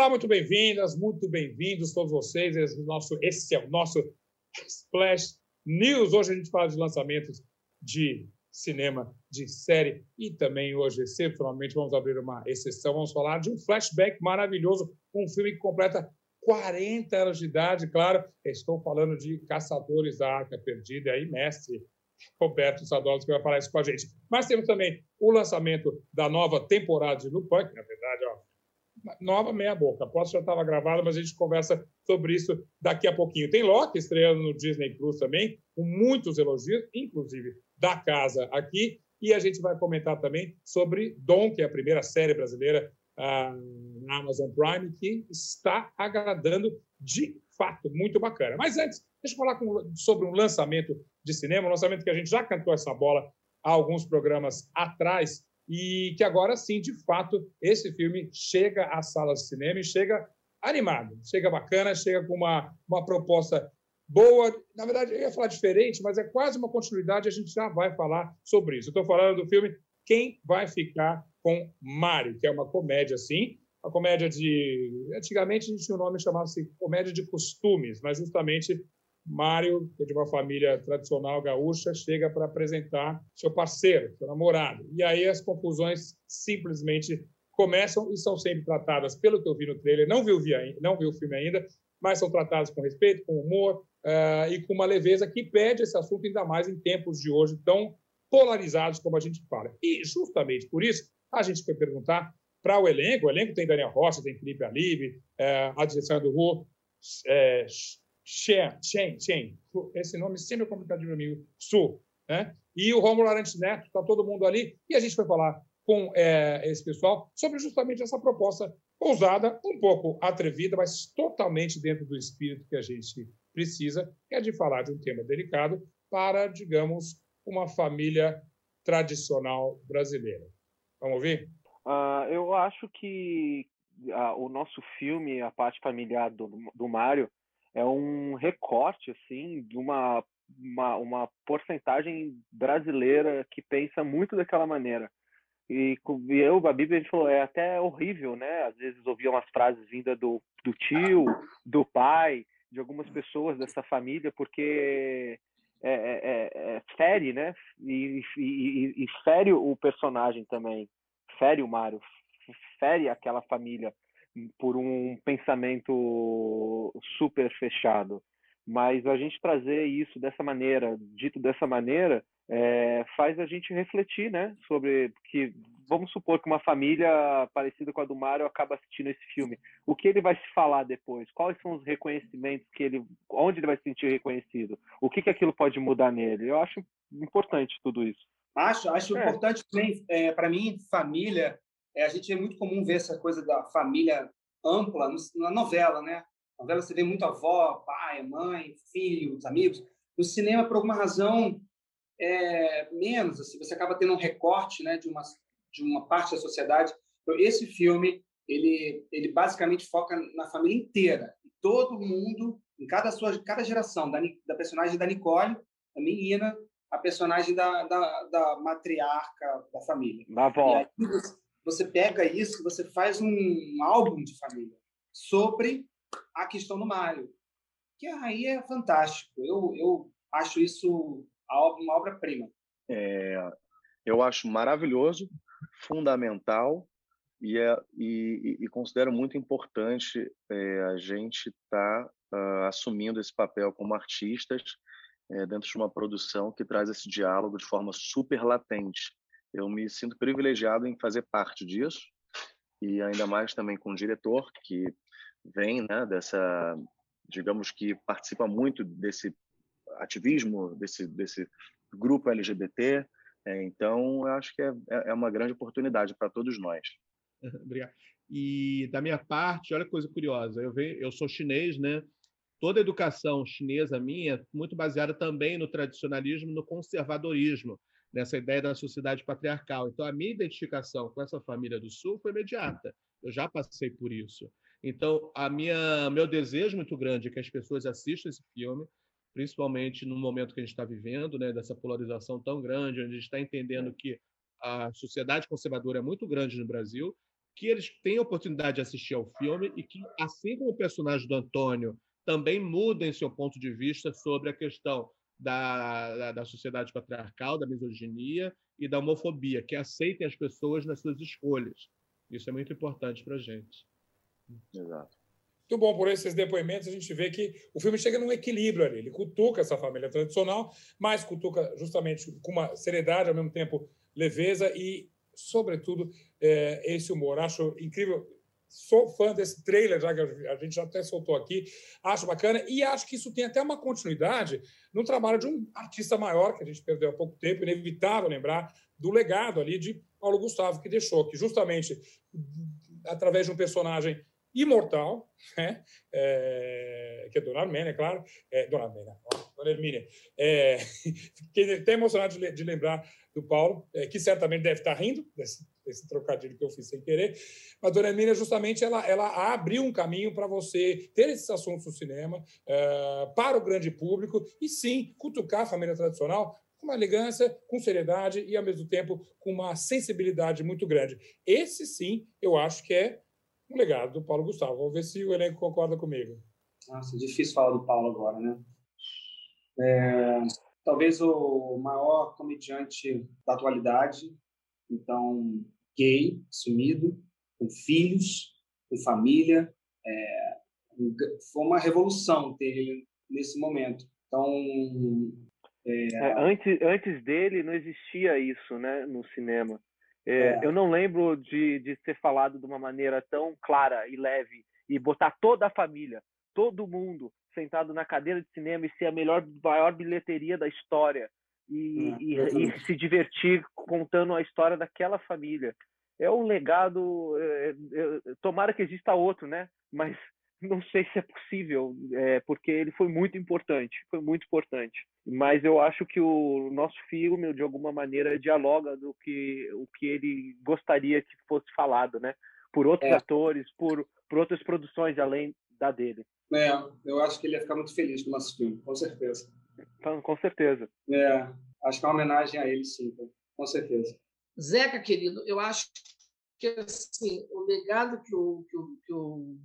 Olá, muito bem-vindas, muito bem-vindos todos vocês. Esse, nosso, esse é o nosso Splash News. Hoje a gente fala de lançamentos de cinema, de série e também hoje, excepcionalmente, vamos abrir uma exceção. Vamos falar de um flashback maravilhoso, um filme que completa 40 anos de idade, claro. Estou falando de Caçadores da Arca Perdida, aí, mestre Roberto que vai falar isso com a gente. Mas temos também o lançamento da nova temporada de Lupin, que, na verdade, ó, nova meia boca. Posso já estava gravado, mas a gente conversa sobre isso daqui a pouquinho. Tem Loki estreando no Disney Plus também, com muitos elogios, inclusive da casa aqui. E a gente vai comentar também sobre Dom, que é a primeira série brasileira uh, na Amazon Prime, que está agradando de fato. Muito bacana. Mas antes, deixa eu falar com, sobre um lançamento de cinema, um lançamento que a gente já cantou essa bola há alguns programas atrás, e que agora sim, de fato, esse filme chega às salas de cinema e chega animado, chega bacana, chega com uma, uma proposta boa. Na verdade, eu ia falar diferente, mas é quase uma continuidade, a gente já vai falar sobre isso. Estou falando do filme Quem Vai Ficar com Mário, que é uma comédia, sim, uma comédia de. Antigamente a gente tinha um nome chamado-se comédia de costumes, mas justamente Mário, que é de uma família tradicional gaúcha, chega para apresentar seu parceiro, seu namorado. E aí as confusões simplesmente começam e são sempre tratadas, pelo que eu vi no trailer, não vi o, não vi o filme ainda, mas são tratadas com respeito, com humor uh, e com uma leveza que pede esse assunto ainda mais em tempos de hoje tão polarizados como a gente fala. E justamente por isso a gente foi perguntar para o elenco, o elenco tem Daniel Rocha, tem Felipe Alibe, uh, a direção é do Ru, é, Shen, Shen, Shen, esse nome sempre é complicado para mim, Su, né? E o Romulo Arantes Neto, está todo mundo ali, e a gente vai falar com é, esse pessoal sobre justamente essa proposta ousada, um pouco atrevida, mas totalmente dentro do espírito que a gente precisa, que é de falar de um tema delicado para, digamos, uma família tradicional brasileira. Vamos ouvir? Uh, eu acho que uh, o nosso filme, a parte familiar do, do Mário, é um recorte assim de uma, uma, uma porcentagem brasileira que pensa muito daquela maneira. E, e eu, a Bíblia, a gente falou, é até horrível, né? Às vezes ouvia umas frases vindas do, do tio, do pai, de algumas pessoas dessa família, porque é, é, é, é fere, né? E, e, e, fere o personagem também, fere o Mário, fere aquela família por um pensamento super fechado. Mas a gente trazer isso dessa maneira, dito dessa maneira, é, faz a gente refletir, né? Sobre que vamos supor que uma família parecida com a do Mário acaba assistindo esse filme. O que ele vai se falar depois? Quais são os reconhecimentos que ele, onde ele vai se sentir reconhecido? O que que aquilo pode mudar nele? Eu acho importante tudo isso. Acho, acho é. importante também. É, Para mim, família é, a gente é muito comum ver essa coisa da família ampla na novela, né? Novela você vê muito avó, pai, mãe, filhos, amigos. No cinema, por alguma razão, é menos. Assim, você acaba tendo um recorte, né, de uma de uma parte da sociedade. Então, esse filme ele ele basicamente foca na família inteira, todo mundo, em cada sua cada geração, da, da personagem da Nicole, a menina, a personagem da, da, da matriarca da família. Da avó você pega isso, você faz um álbum de família sobre a questão do Mário, que aí é fantástico. Eu, eu acho isso uma obra-prima. É, eu acho maravilhoso, fundamental e, é, e, e considero muito importante é, a gente estar tá, uh, assumindo esse papel como artistas é, dentro de uma produção que traz esse diálogo de forma super latente eu me sinto privilegiado em fazer parte disso e ainda mais também com o diretor que vem né, dessa, digamos que participa muito desse ativismo, desse, desse grupo LGBT. É, então, eu acho que é, é, é uma grande oportunidade para todos nós. Obrigado. E da minha parte, olha que coisa curiosa, eu, venho, eu sou chinês, né? Toda a educação chinesa minha é muito baseada também no tradicionalismo, no conservadorismo nessa ideia da sociedade patriarcal. Então, a minha identificação com essa família do Sul foi imediata. Eu já passei por isso. Então, a minha meu desejo muito grande é que as pessoas assistam esse filme, principalmente no momento que a gente está vivendo, né, dessa polarização tão grande, onde a gente está entendendo que a sociedade conservadora é muito grande no Brasil que eles tenham oportunidade de assistir ao filme e que, assim como o personagem do Antônio, também mudem seu ponto de vista sobre a questão da, da, da, sociedade patriarcal, da misoginia e da homofobia, que aceitem as pessoas nas suas escolhas. Isso é muito importante para a gente. Exato. Muito bom, por esses depoimentos, a gente vê que o filme chega num equilíbrio ali. Ele cutuca essa família tradicional, mas cutuca justamente com uma seriedade, ao mesmo tempo leveza e sobretudo, é, esse humor. Acho incrível. Sou fã desse trailer, já que a gente já até soltou aqui. Acho bacana e acho que isso tem até uma continuidade no trabalho de um artista maior, que a gente perdeu há pouco tempo, inevitável lembrar do legado ali de Paulo Gustavo, que deixou, que justamente através de um personagem imortal, né? é, que é Dona Armênia, é claro, é, Dona Armênia, Dona Hermínia, é, fiquei até emocionado de, de lembrar do Paulo, é, que certamente deve estar rindo desse, desse, trocadilho que eu fiz sem querer, mas Dona Hermínia, justamente, ela, ela abriu um caminho para você ter esses assuntos no cinema, é, para o grande público, e sim, cutucar a família tradicional com uma elegância, com seriedade e, ao mesmo tempo, com uma sensibilidade muito grande. Esse, sim, eu acho que é um legado do Paulo Gustavo. Vamos ver se o elenco concorda comigo. Nossa, difícil falar do Paulo agora, né? É, talvez o maior comediante da atualidade, então gay, sumido, com filhos, com família. É, foi uma revolução ter ele nesse momento. Então, é... É, antes, antes dele não existia isso, né, no cinema. É, é. Eu não lembro de, de ser falado de uma maneira tão clara e leve e botar toda a família, todo mundo sentado na cadeira de cinema e ser a melhor, maior bilheteria da história e, e, e se divertir contando a história daquela família. É um legado. É, é, tomara que exista outro, né? Mas não sei se é possível, é, porque ele foi muito importante, foi muito importante. Mas eu acho que o nosso filme, de alguma maneira, dialoga do que o que ele gostaria que fosse falado, né? Por outros é. atores, por, por outras produções além da dele. É, eu acho que ele ia ficar muito feliz com o nosso filme, com certeza. Então, com certeza. É, acho que é uma homenagem a ele, sim, com certeza. Zeca, querido, eu acho que assim, o legado que o, que o, que o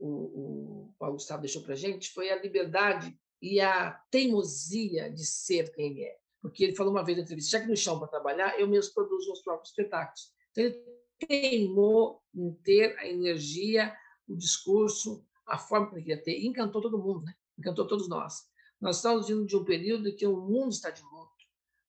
o, o Paulo Gustavo deixou para a gente foi a liberdade e a teimosia de ser quem ele é. Porque ele falou uma vez na entrevista, já que no chão para trabalhar, eu mesmo produzo meus próprios espetáculos. Então, ele teimou em ter a energia, o discurso, a forma que ele queria ter. Encantou todo mundo, né? encantou todos nós. Nós estamos vindo de um período em que o mundo está de luto.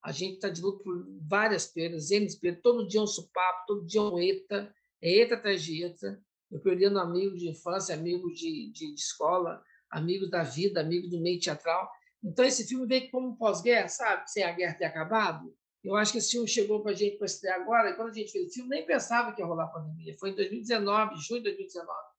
A gente está de luto por várias perdas, N perdas. Todo dia um supapo, todo dia um ETA, é ETA atrás de ETA eu perdendo amigos de infância, amigos de, de, de, escola, amigos da vida, amigos do meio teatral. Então, esse filme veio como pós-guerra, sabe? Sem a guerra ter acabado. Eu acho que esse filme chegou para a gente para estrear agora, e quando a gente fez o filme, nem pensava que ia rolar a pandemia. Foi em 2019, junho de 2019.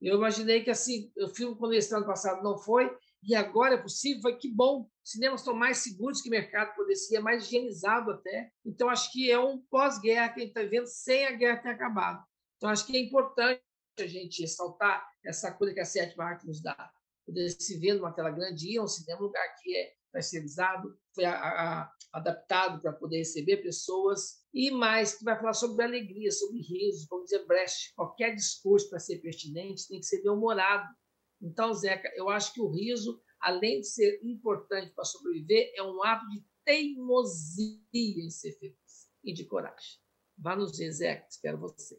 Eu imaginei que assim, o filme, quando esse ano passado não foi, e agora é possível, foi que bom. Cinemas estão mais seguros que o mercado poderia ser, mais higienizado até. Então, acho que é um pós-guerra que a gente está vivendo sem a guerra ter acabado. Então, acho que é importante a gente ressaltar essa coisa que a sétima arte nos dá. Poder se ver numa tela grande, ir a um cinema, um lugar que é terceirizado, foi a, a, adaptado para poder receber pessoas, e mais, que vai falar sobre alegria, sobre riso, como dizer Brecht, qualquer discurso para ser pertinente tem que ser bem-humorado. Então, Zeca, eu acho que o riso, além de ser importante para sobreviver, é um ato de teimosia em ser feliz e de coragem. Vá nos ver, Zeca, espero você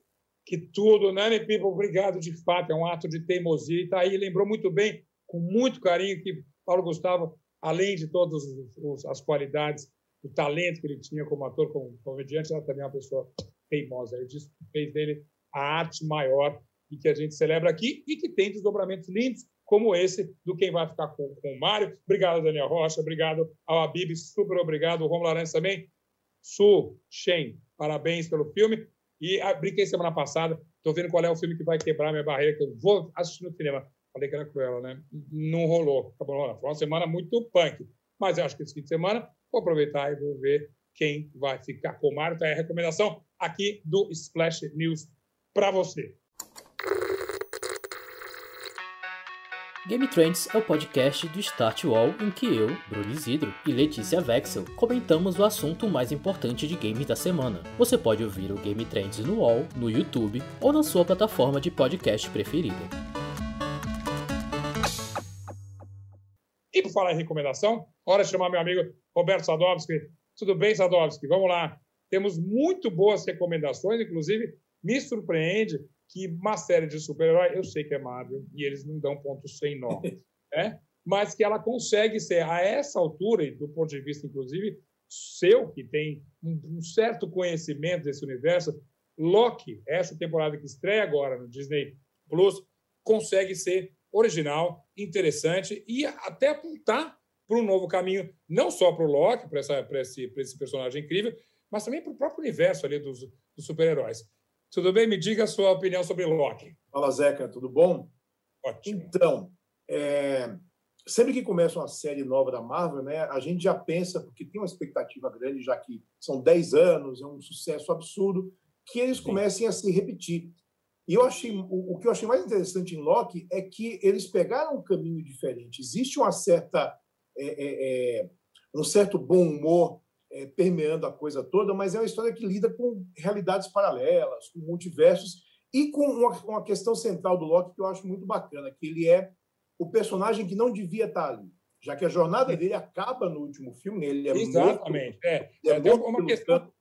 que tudo, Nani né, People, obrigado de fato, é um ato de teimosia. E está aí, lembrou muito bem, com muito carinho, que Paulo Gustavo, além de todas as qualidades, o talento que ele tinha como ator, como comediante, era também uma pessoa teimosa. Ele disse que fez dele a arte maior e que a gente celebra aqui e que tem desdobramentos lindos, como esse do Quem Vai Ficar com, com o Mário. Obrigado, Daniel Rocha. Obrigado ao Abib. Super obrigado. O Romulo Arantes também. Su, Shen, parabéns pelo filme. E ah, brinquei semana passada, estou vendo qual é o filme que vai quebrar minha barreira, que eu vou assistir no cinema. Falei que era Cruella, né? Não rolou, acabou. Foi uma semana muito punk. Mas eu acho que esse fim de semana vou aproveitar e vou ver quem vai ficar com o Mário. Então é a recomendação aqui do Splash News para você. Game Trends é o podcast do Start Wall em que eu, Bruno Isidro e Letícia Vexel comentamos o assunto mais importante de games da semana. Você pode ouvir o Game Trends no Wall, no YouTube ou na sua plataforma de podcast preferida. E por falar em recomendação, hora de chamar meu amigo Roberto Sadovski. Tudo bem, Sadovski? Vamos lá. Temos muito boas recomendações, inclusive me surpreende que uma série de super-heróis, eu sei que é Marvel, e eles não dão ponto sem nó, né? mas que ela consegue ser, a essa altura, e do ponto de vista, inclusive, seu, que tem um, certo conhecimento desse universo, Loki, essa temporada que estreia agora no Disney Plus, consegue ser original, interessante e até apontar para um novo caminho, não só para o Loki, para esse, esse personagem incrível, mas também para o próprio universo ali dos, dos super-heróis. Tudo bem? Me diga a sua opinião sobre Loki. Fala, Zeca, tudo bom? Ótimo. Então, é... sempre que começa uma série nova da Marvel, né, a gente já pensa, porque tem uma expectativa grande, já que são 10 anos, é um sucesso absurdo, que eles Sim. comecem a se repetir. E eu achei, o, o, que eu achei mais interessante em Loki é que eles pegaram um caminho diferente. Existe uma certa, é, é, é um certo bom humor é, permeando a coisa toda, mas é uma história que lida com realidades paralelas, com multiversos e com uma, uma questão central do Loki que eu acho muito bacana, que ele é o personagem que não devia estar ali, já que a jornada dele acaba no último filme, ele é Exatamente. Muito, é, é, é uma questão,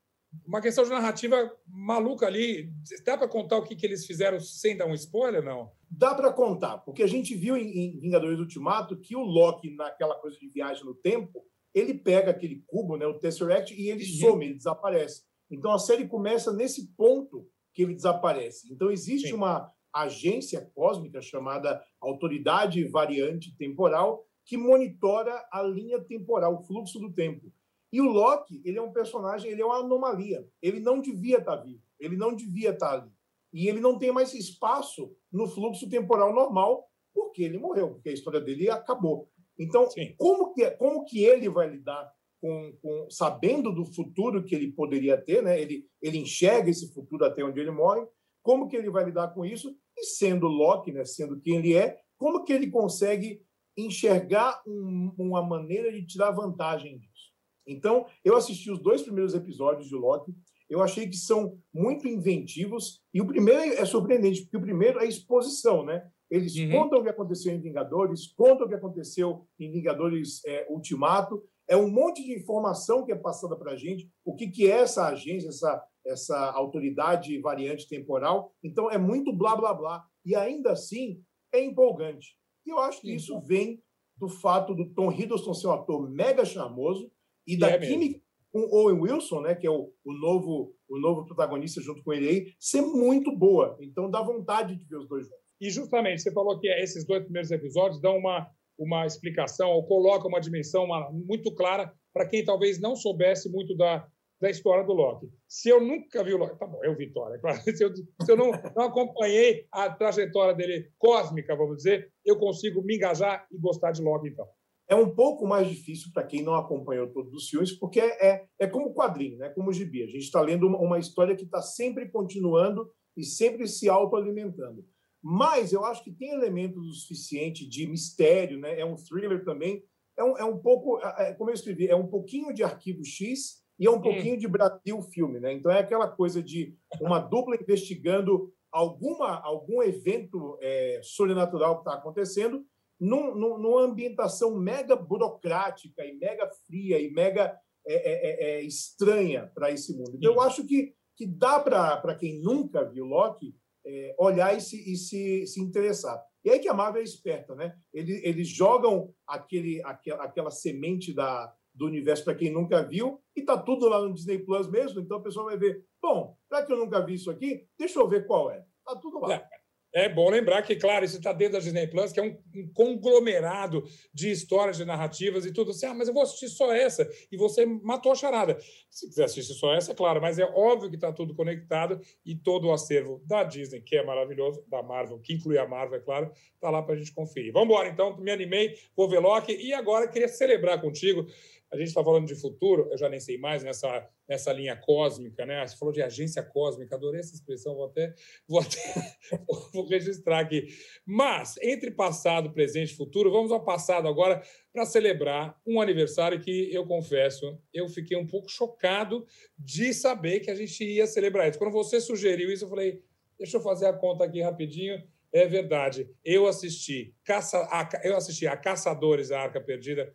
uma questão de narrativa maluca ali. Dá para contar o que, que eles fizeram sem dar um spoiler, não? Dá para contar, porque a gente viu em, Vingadores Ultimato que o Loki, naquela coisa de viagem no tempo, ele pega aquele cubo, né, o Tesseract, e ele uhum. some, ele desaparece. Então a série começa nesse ponto que ele desaparece. Então existe Sim. uma agência cósmica chamada Autoridade Variante Temporal que monitora a linha temporal, o fluxo do tempo. E o Loki, ele é um personagem, ele é uma anomalia. Ele não devia estar vivo, ele não devia estar ali. E ele não tem mais espaço no fluxo temporal normal, porque ele morreu, porque a história dele acabou. Então, como que, como que ele vai lidar com, com, sabendo do futuro que ele poderia ter, né? Ele, ele enxerga esse futuro até onde ele morre. Como que ele vai lidar com isso? E sendo Loki, né? Sendo quem ele é, como que ele consegue enxergar um, uma maneira de tirar vantagem disso? Então, eu assisti os dois primeiros episódios de Loki. Eu achei que são muito inventivos. E o primeiro é surpreendente, porque o primeiro é a exposição, né? Eles uhum. contam o que aconteceu em Vingadores, contam o que aconteceu em Vingadores é, Ultimato. É um monte de informação que é passada para a gente, o que, que é essa agência, essa, essa autoridade variante temporal. Então, é muito blá, blá, blá. E ainda assim, é empolgante. E eu acho que isso vem do fato do Tom Hiddleston ser um ator mega charmoso e, da é química com Owen Wilson, né, que é o, o, novo, o novo protagonista junto com ele aí, ser muito boa. Então, dá vontade de ver os dois juntos. E justamente, você falou que esses dois primeiros episódios dão uma, uma explicação ou colocam uma dimensão uma, muito clara para quem talvez não soubesse muito da, da história do Loki. Se eu nunca vi o Loki, tá bom, eu vi Thor, é claro. Se eu, se eu não, não acompanhei a trajetória dele cósmica, vamos dizer, eu consigo me engajar e gostar de Loki, então. É um pouco mais difícil para quem não acompanhou todos os filmes, porque é, é como quadrinho, né? como gibi. A gente está lendo uma, uma história que está sempre continuando e sempre se autoalimentando. Mas eu acho que tem elementos o suficiente de mistério, né? É um thriller também. É um, é um pouco, é, é, como eu escrevi, é um pouquinho de Arquivo X e é um pouquinho de Brasil filme, né? Então é aquela coisa de uma dupla investigando alguma algum evento é, sobrenatural que está acontecendo num, num, numa ambientação mega burocrática e mega fria e mega é, é, é, é estranha para esse mundo. Então, eu acho que, que dá para quem nunca viu Loki é, olhar e, se, e se, se interessar. E aí que a Marvel é esperta, né? Eles, eles jogam aquele, aquela, aquela semente da, do universo para quem nunca viu e tá tudo lá no Disney Plus mesmo, então a pessoa vai ver, bom, já que eu nunca vi isso aqui, deixa eu ver qual é. Tá tudo lá. É. Bom lembrar que, claro, isso está dentro da Disney Plus, que é um, um, conglomerado de histórias, de narrativas e tudo assim. Ah, mas eu vou assistir só essa. E você matou a charada. Se quiser assistir só essa, é claro, mas é óbvio que está tudo conectado e todo o acervo da Disney, que é maravilhoso, da Marvel, que inclui a Marvel, é claro, está lá para a gente conferir. Vamos embora, então. Me animei, vou ver Loki. E agora queria celebrar contigo a gente está falando de futuro, eu já nem sei mais nessa, nessa linha cósmica, né? Você falou de agência cósmica, adorei essa expressão, vou até, vou até vou registrar aqui. Mas, entre passado, presente e futuro, vamos ao passado agora para celebrar um aniversário que, eu confesso, eu fiquei um pouco chocado de saber que a gente ia celebrar isso. Quando você sugeriu isso, eu falei, deixa eu fazer a conta aqui rapidinho. É verdade. Eu assisti, caça, a, eu assisti a Caçadores da Arca Perdida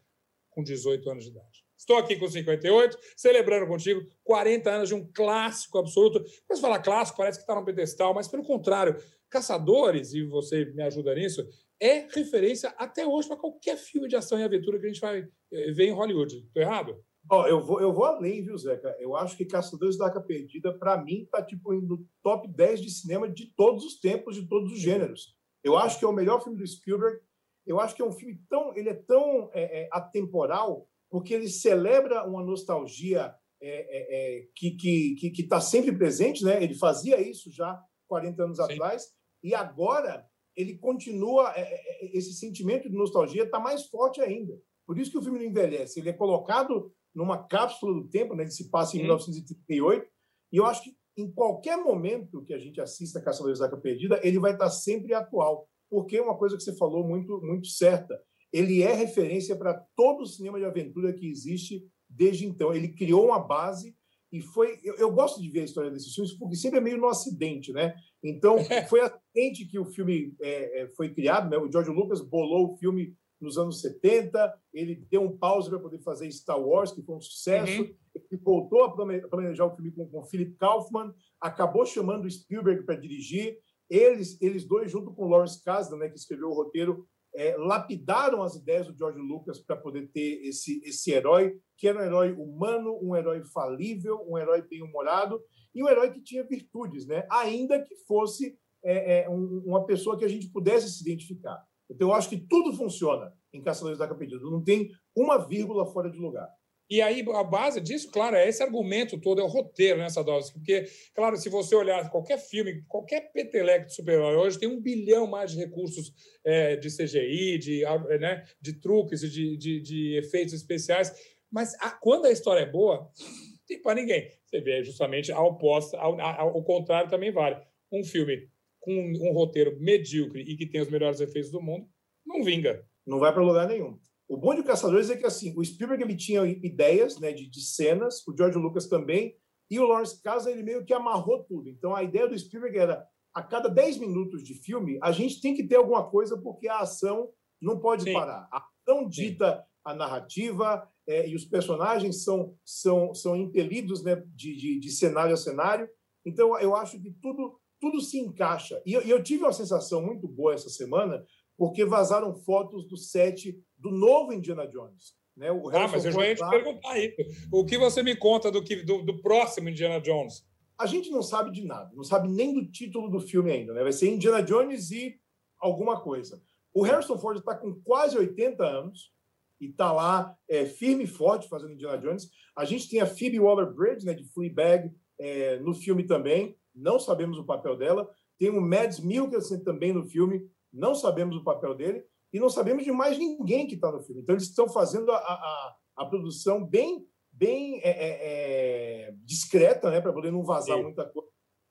com 18 anos de idade. Estou aqui com 58, celebrando contigo 40 anos de um clássico absoluto. Quando você fala clássico, parece que está no pedestal, mas pelo contrário, Caçadores, e você me ajuda nisso, é referência até hoje para qualquer filme de ação e aventura que a gente vai eh, ver em Hollywood. Estou errado? Oh, eu, vou, eu vou além, viu, Zeca? Eu acho que Caçadores da Arca Perdida, para mim, está tipo, no top 10 de cinema de todos os tempos, de todos os gêneros. Eu acho que é o melhor filme do Spielberg eu acho que é um filme tão, ele é tão é, é, atemporal porque ele celebra uma nostalgia é, é, é que que que está sempre presente, né? Ele fazia isso já 40 anos Sim. atrás e agora ele continua é, esse sentimento de nostalgia está mais forte ainda. Por isso que o filme não envelhece. Ele é colocado numa cápsula do tempo, né? Ele se passa em Sim. 1938 e eu acho que em qualquer momento que a gente assista Caçadores da Arca Perdida, ele vai estar sempre atual porque é uma coisa que você falou muito, muito certa. Ele é referência para todo o cinema de aventura que existe desde então. Ele criou uma base e foi. Eu, eu gosto de ver a história desses filmes porque sempre é meio no acidente, né? Então foi acidente que o filme é, é, foi criado. Né? O George Lucas bolou o filme nos anos 70. Ele deu um pause para poder fazer Star Wars, que foi um sucesso. Uhum. Ele voltou a planejar o filme com, com Philip Kaufman, acabou chamando Spielberg para dirigir. Eles, eles dois, junto com Lawrence Kasdan, né, que escreveu o roteiro, é, lapidaram as ideias do George Lucas para poder ter esse, esse herói, que era um herói humano, um herói falível, um herói bem-humorado e um herói que tinha virtudes, né? ainda que fosse é, é, um, uma pessoa que a gente pudesse se identificar. Então, eu acho que tudo funciona em Caçadores da Capedida, não tem uma vírgula fora de lugar. E aí, a base disso, claro, é esse argumento todo, é o roteiro nessa né, dose. Porque, claro, se você olhar qualquer filme, qualquer peteleco de super-herói hoje tem um bilhão mais de recursos é, de CGI, de, né, de truques, de, de, de efeitos especiais. Mas a, quando a história é boa, não tem para ninguém. Você vê justamente ao oposto, ao, ao, ao contrário também vale. Um filme com um, um roteiro medíocre e que tem os melhores efeitos do mundo, não vinga. Não vai para lugar nenhum. O bom de Caçadores é que assim, o Spielberg ele tinha ideias né, de, de cenas, o George Lucas também, e o Lawrence Kasdan ele meio que amarrou tudo. Então a ideia do Spielberg era a cada 10 minutos de filme, a gente tem que ter alguma coisa porque a ação não pode Sim. parar. A ação dita Sim. a narrativa é, e os personagens são são são impelidos né, de, de, de, cenário a cenário. Então eu acho que tudo tudo se encaixa. E eu, eu tive uma sensação muito boa essa semana porque vazaram fotos do set do novo Indiana Jones. Né? O ah, mas eu já ia te perguntar aí. O que você me conta do, que, do, do, próximo Indiana Jones? A gente não sabe de nada, não sabe nem do título do filme ainda. Né? Vai ser Indiana Jones e alguma coisa. O Harrison Ford está com quase 80 anos e está lá é, firme e forte fazendo Indiana Jones. A gente tem a Phoebe Waller-Bridge, né, de Fleabag, é, no filme também. Não sabemos o papel dela. Tem o Mads Mikkelsen também no filme não sabemos o papel dele e não sabemos de mais ninguém que está no filme. Então, eles estão fazendo a, a, a produção bem, bem é, é, é discreta, né, para poder não vazar Sim. muita coisa.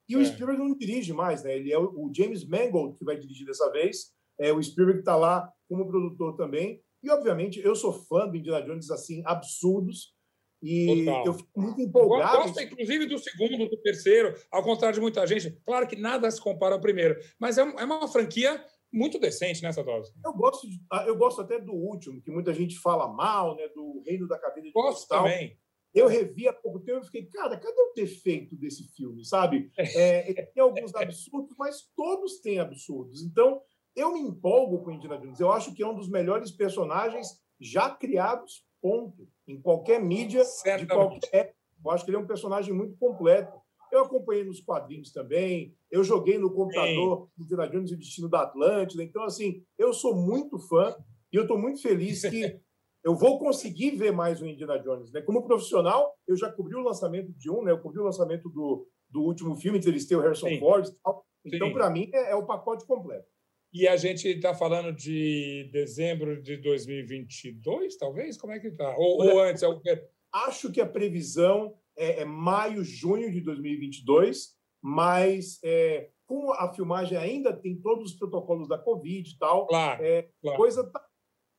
E o é. Spielberg não dirige mais, né? Ele é o, o James Mangold que vai dirigir dessa vez. É, o Spielberg está lá como produtor também. E, obviamente, eu sou fã do Indiana Jones, assim, absurdos. E Total. eu fico muito empolgado. Eu gosto, inclusive, do segundo, do terceiro, ao contrário de muita gente. Claro que nada se compara ao primeiro, mas é, é uma franquia muito decente nessa né, dose. Eu gosto, de, ah, eu gosto até do último, que muita gente fala mal, né? Do Reino da Caveira de Gosto Cristal. também. Eu revi há pouco tempo e fiquei, cara, cadê o defeito desse filme, sabe? É, ele tem alguns absurdos, mas todos têm absurdos. Então, eu me empolgo com Indiana Jones. Eu acho que é um dos melhores personagens já criados, ponto. Em qualquer mídia, Certamente. de qualquer. Eu acho que ele é um personagem muito completo. Eu acompanhei nos quadrinhos também, eu joguei no computador Sim. Indiana Jones e o Destino da Atlântida. Então, assim, eu sou muito fã e eu estou muito feliz que eu vou conseguir ver mais o Indiana Jones. Né? Como profissional, eu já cobri o lançamento de um, né? eu cobri o lançamento do, do último filme, entrevistei o Harrison Sim. Ford e tal. Então, para mim, é, é, o pacote completo. E a gente está falando de dezembro de 2022, talvez? Como é que está? Ou, ou, antes? É Acho que a previsão é, é maio, junho de 2022, mas é, como a filmagem ainda tem todos os protocolos da Covid e tal, claro, é, claro. Coisa tá,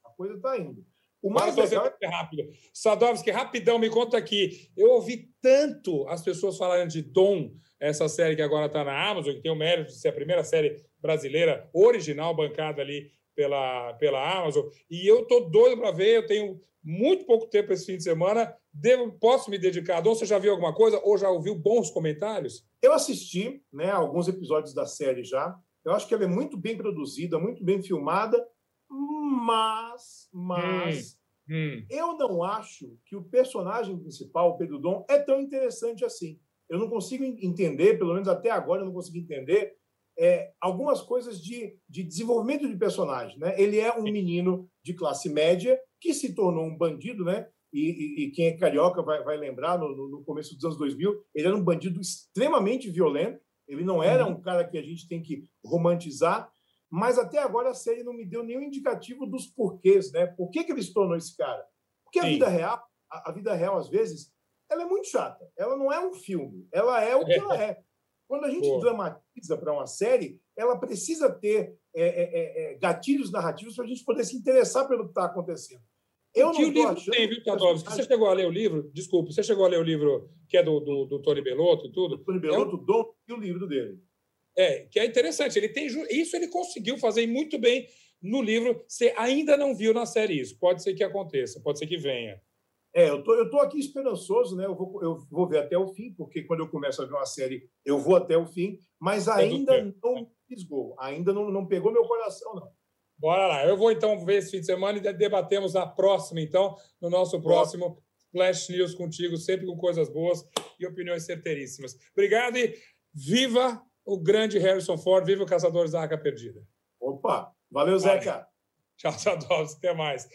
a coisa está indo. O mais Mas legal... é rápido. Sadovski, rapidão, me conta aqui. Eu ouvi tanto as pessoas falarem de Dom, essa série que agora está na Amazon, que tem o mérito de ser a primeira série brasileira original bancada ali pela, pela Amazon. E eu tô doido para ver. Eu tenho muito pouco tempo esse fim de semana. Devo, posso me dedicar? Dom, você já viu alguma coisa ou já ouviu bons comentários? Eu assisti né, alguns episódios da série já. Eu acho que ela é muito bem produzida, muito bem filmada mas, mas hum, hum. eu não acho que o personagem principal, o Pedro Dom, é tão interessante assim. Eu não consigo entender, pelo menos até agora, eu não consigo entender é, algumas coisas de, de desenvolvimento de personagem. Né? Ele é um menino de classe média que se tornou um bandido, né? E, e, e quem é carioca vai, vai lembrar, no, no, começo dos anos 2000, ele era um bandido extremamente violento. Ele não era uhum. um cara que a gente tem que romantizar, mas até agora a série não me deu nenhum indicativo dos porquês, né? Por que, que ele se tornou esse cara? Porque a Sim. vida real, a, a, vida real, às vezes, ela é muito chata. Ela não é um filme, ela é o que ela é. Quando a gente Pô. dramatiza para uma série, ela precisa ter é, é, é, é gatilhos narrativos para a gente poder se interessar pelo que está acontecendo. Eu que não o livro achando tem, viu, Tadovski? Você chegou a ler o livro? Desculpa, você chegou a ler o livro que é do, do, do Tony Belotto e tudo? Do Tony Belotto, é um... Dom e o livro dele. É, que é interessante. Ele tem isso ele conseguiu fazer muito bem no livro. Você ainda não viu na série isso. Pode ser que aconteça, pode ser que venha. É, eu tô, eu tô aqui esperançoso, né? Eu vou, eu vou ver até o fim, porque quando eu começo a ver uma série, eu vou até o fim, mas ainda é não fisgou, ainda não, não pegou meu coração, não. Bora lá. Eu vou então ver esse fim de semana e debatemos na próxima, então, no nosso próximo Flash News contigo, sempre com coisas boas e opiniões certeiríssimas. Obrigado e viva o grande Harrison Ford, vive o Caçadores da Arca Perdida. Opa, valeu, Zeca. Tchau, Sadovski, até mais.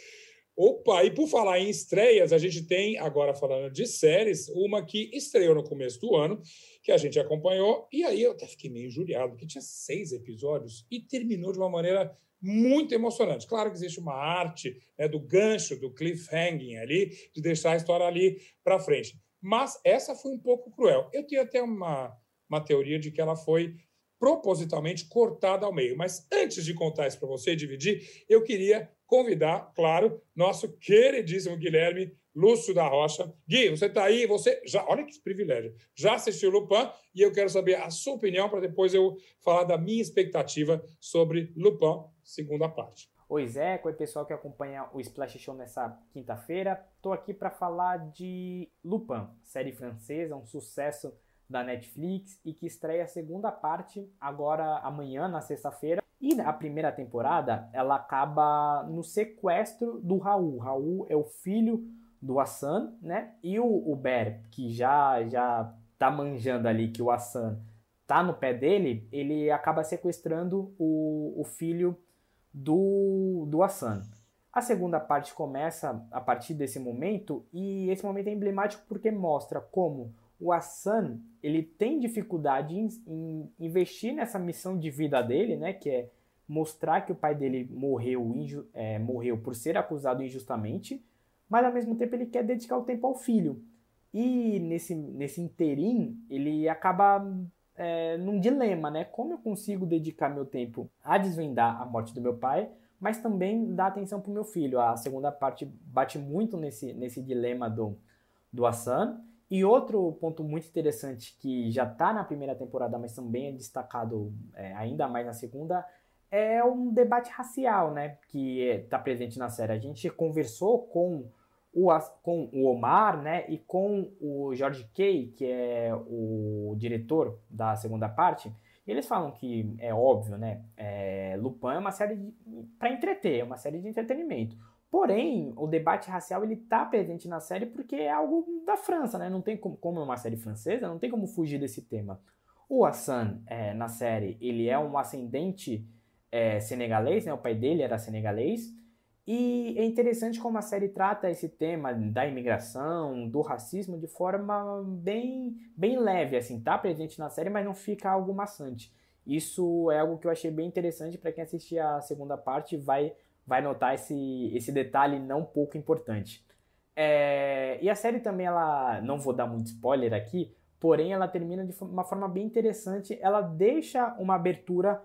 Opa, e por falar em estreias, a gente tem, agora falando de séries, uma que estreou no começo do ano, que a gente acompanhou, e aí eu até fiquei meio injuriado, porque tinha seis episódios e terminou de uma maneira muito emocionante. Claro que existe uma arte né, do gancho, do cliffhanging ali, de deixar a história ali para frente. Mas essa foi um pouco cruel. Eu tenho até uma, uma teoria de que ela foi propositalmente cortada ao meio. Mas antes de contar isso para você e dividir, eu queria convidar, claro, nosso queridíssimo Guilherme Lúcio da Rocha. Gui, você está aí, você já, olha que privilégio, já assistiu Lupin e eu quero saber a sua opinião para depois eu falar da minha expectativa sobre Lupin, segunda parte. Oi, Zé, oi pessoal que acompanha o Splash Show nessa quinta-feira. Estou aqui para falar de Lupin, série francesa, um sucesso da Netflix e que estreia a segunda parte agora amanhã, na sexta-feira. E a primeira temporada, ela acaba no sequestro do Raul. Raul é o filho do Hassan, né? E o, o Ber, que já já tá manjando ali que o Hassan tá no pé dele, ele acaba sequestrando o, o filho do, do Hassan. A segunda parte começa a partir desse momento e esse momento é emblemático porque mostra como o Hassan ele tem dificuldade em, em, investir nessa missão de vida dele, né, que é mostrar que o pai dele morreu, é, morreu por ser acusado injustamente, mas ao mesmo tempo ele quer dedicar o tempo ao filho. E nesse, nesse interim, ele acaba é, num dilema, né? Como eu consigo dedicar meu tempo a desvendar a morte do meu pai, mas também dar atenção para o meu filho? A segunda parte bate muito nesse, nesse dilema do, do Hassan. E outro ponto muito interessante que já está na primeira temporada, mas também é destacado é, ainda mais na segunda, é um debate racial, né? Que está presente na série. A gente conversou com o, com o Omar, né? E com o George Kay, que é o diretor da segunda parte. Eles falam que é óbvio, né? É, Lupin é uma série para entreter, é uma série de entretenimento. Porém, o debate racial ele está presente na série porque é algo da França, né? Não tem como, como é uma série francesa, não tem como fugir desse tema. O Hassan, é, na série, ele é um ascendente é, senegalês, né? O pai dele era senegalês. E é interessante como a série trata esse tema da imigração, do racismo de forma bem, bem leve, assim, tá presente na série, mas não fica algo maçante. Isso é algo que eu achei bem interessante para quem assistir a segunda parte vai vai notar esse, esse detalhe não pouco importante. É, e a série também, ela não vou dar muito spoiler aqui, porém ela termina de uma forma bem interessante. Ela deixa uma abertura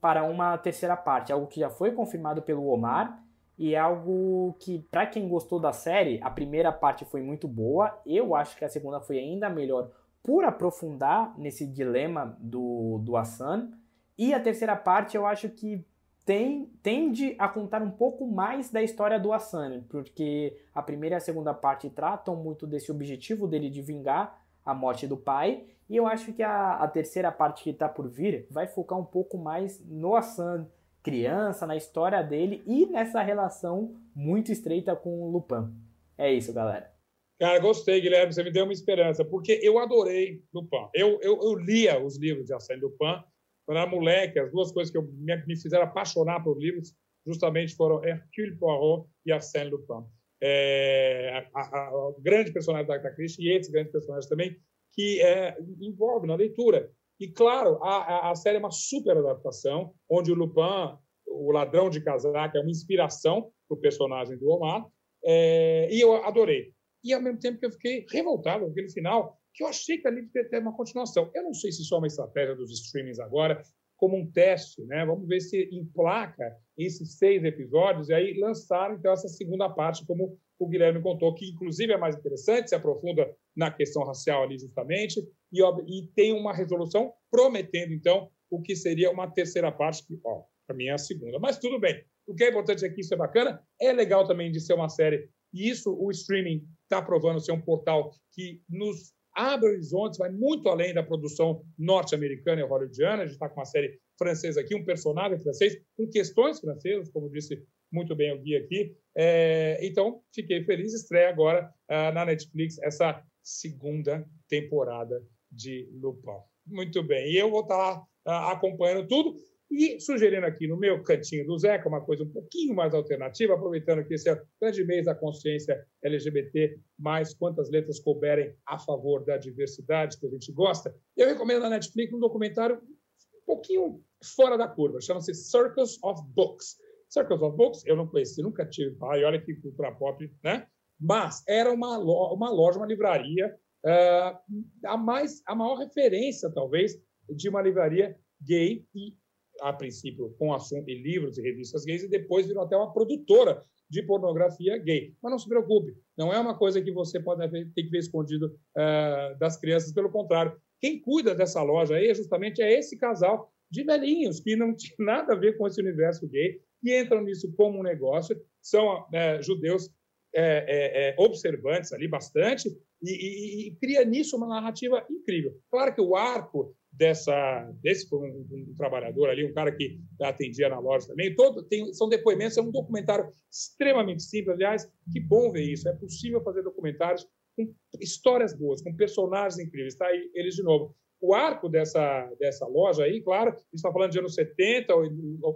para uma terceira parte, algo que já foi confirmado pelo Omar e é algo que, para quem gostou da série, a primeira parte foi muito boa. Eu acho que a segunda foi ainda melhor por aprofundar nesse dilema do, do Hassan. E a terceira parte eu acho que tem, tende a contar um pouco mais da história do Hassan, porque a primeira e a segunda parte tratam muito desse objetivo dele de vingar a morte do pai, e eu acho que a, a terceira parte que está por vir vai focar um pouco mais no Hassan, criança, na história dele e nessa relação muito estreita com o Lupin. É isso, galera. Cara, gostei, Guilherme, você me deu uma esperança, porque eu adorei Lupin. Eu, eu, eu lia os livros de Arsène Lupin, quando era moleque, as duas coisas que eu, me, me fizeram apaixonar por livros justamente foram Hercule Poirot e Arsène Lupin. É, a, a, a, grande personagem da Agatha Christie e esses grandes personagens também que é, envolve na leitura. E, claro, a, a, série é uma super adaptação, onde o Lupin, o ladrão de casaca, é uma inspiração para o personagem do Omar, é, e eu adorei. E, ao mesmo tempo que eu fiquei revoltado com aquele final, que eu achei que ali devia ter uma continuação. Eu não sei se isso é uma estratégia dos streamings agora, como um teste, né? Vamos ver se emplaca esses seis episódios e aí lançaram então essa segunda parte, como o Guilherme contou, que inclusive é mais interessante, se aprofunda na questão racial ali justamente e, e tem uma resolução prometendo então o que seria uma terceira parte que, ó, para mim é a segunda. Mas tudo bem. O que é importante aqui, isso é bacana. É legal também de ser uma série e isso o streaming está provando ser um portal que nos abre horizontes, vai muito além da produção norte-americana e hollywoodiana. A gente está com uma série francesa aqui, um personagem francês, com questões francesas, como disse muito bem o Gui aqui. É, então, fiquei feliz. Estreia agora uh, na Netflix essa segunda temporada de Lupin. Muito bem. E eu vou estar uh, acompanhando tudo. E sugerindo aqui no meu cantinho do Zeca uma coisa um pouquinho mais alternativa, aproveitando que esse é o grande mês da consciência LGBT, mais quantas letras couberem a favor da diversidade que a gente gosta, eu recomendo na Netflix um documentário um pouquinho fora da curva, chama-se Circus of Books. Circus of Books eu não conheci, nunca tive, e olha que cultura pop, né? Mas era uma, uma loja, uma livraria, uh, a, mais, a maior referência, talvez, de uma livraria gay e a princípio com assunto em livros e revistas gays, e depois virou até uma produtora de pornografia gay. Mas não se preocupe, não é uma coisa que você pode ter que ver escondido uh, das crianças, pelo contrário. Quem cuida dessa loja aí justamente é esse casal de velhinhos que não tinha nada a ver com esse universo gay, que entram nisso como um negócio, são uh, judeus é, é, observantes ali bastante, e, e, e, cria nisso uma narrativa incrível. Claro que o arco dessa desse um, um, trabalhador ali, um cara que atendia na loja também. Todo tem são depoimentos, é um documentário extremamente simples. Aliás, que bom ver isso. É possível fazer documentários com histórias boas, com personagens incríveis. Está aí eles de novo. O arco dessa dessa loja aí, claro, está falando de anos 70,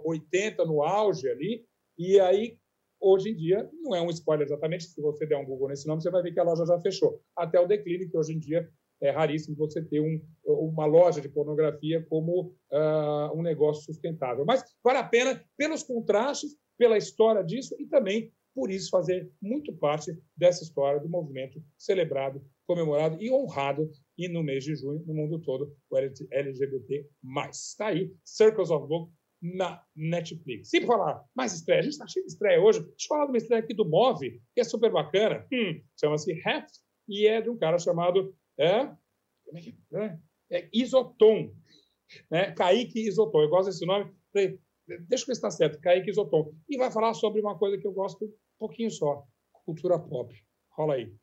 80 no auge ali, e aí hoje em dia não é um spoiler exatamente. Se você der um Google nesse nome, você vai ver que a loja já fechou. Até o declínio que hoje em dia é raríssimo você ter um, uma loja de pornografia como uh, um negócio sustentável. Mas vale a pena pelos contrastes, pela história disso e também por isso fazer muito parte dessa história do movimento celebrado, comemorado e honrado e no mês de junho no mundo todo o LGBT+. Está aí, Circles of Book na Netflix. E falar mais estreia, a gente está cheio de estreia hoje. Deixa eu falar de uma estreia aqui do Move, que é super bacana. Hum, Chama-se Heft e é de um cara chamado é, é que é? é Isotom. Né? Kaique Isotom. Eu gosto desse nome. Deixa eu ver se está certo. Kaique Isotom. E vai falar sobre uma coisa que eu gosto um pouquinho só: cultura pop. Rola aí.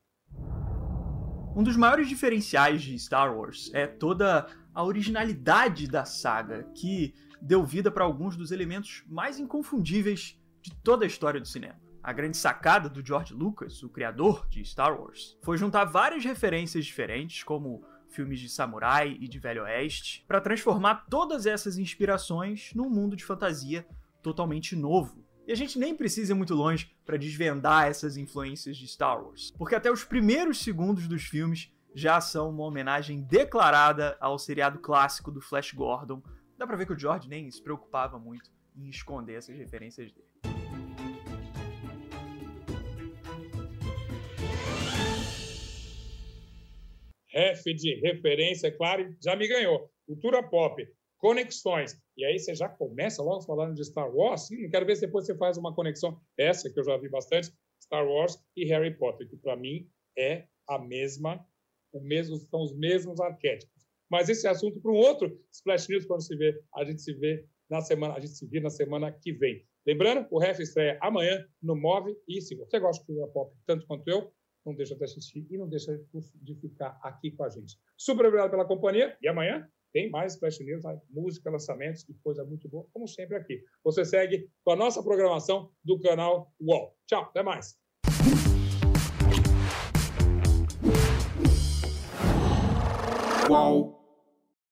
Um dos maiores diferenciais de Star Wars é toda a originalidade da saga, que deu vida para alguns dos elementos mais inconfundíveis de toda a história do cinema. A grande sacada do George Lucas, o criador de Star Wars, foi juntar várias referências diferentes, como filmes de samurai e de velho oeste, para transformar todas essas inspirações num mundo de fantasia totalmente novo. E a gente nem precisa ir muito longe para desvendar essas influências de Star Wars, porque até os primeiros segundos dos filmes já são uma homenagem declarada ao seriado clássico do Flash Gordon, dá pra ver que o George nem se preocupava muito em esconder essas referências dele. Ref de referência, é claro, já me ganhou. Cultura pop, conexões. E aí você já começa logo falando de Star Wars. Hum, quero ver se depois você faz uma conexão, essa que eu já vi bastante, Star Wars e Harry Potter, que para mim é a mesma, o mesmo, são os mesmos arquétipos. Mas esse assunto para um outro Splash News, quando se vê, a gente se vê na semana, a gente se vê na semana que vem. Lembrando, o Ref estreia amanhã no Move e se você gosta de cultura pop tanto quanto eu, não deixa de assistir e não deixa de ficar aqui com a gente. Super obrigado pela companhia e amanhã tem mais Flash News, música, lançamentos e coisa muito boa, como sempre aqui. Você segue com a nossa programação do canal UOL. Tchau, até mais. UOL.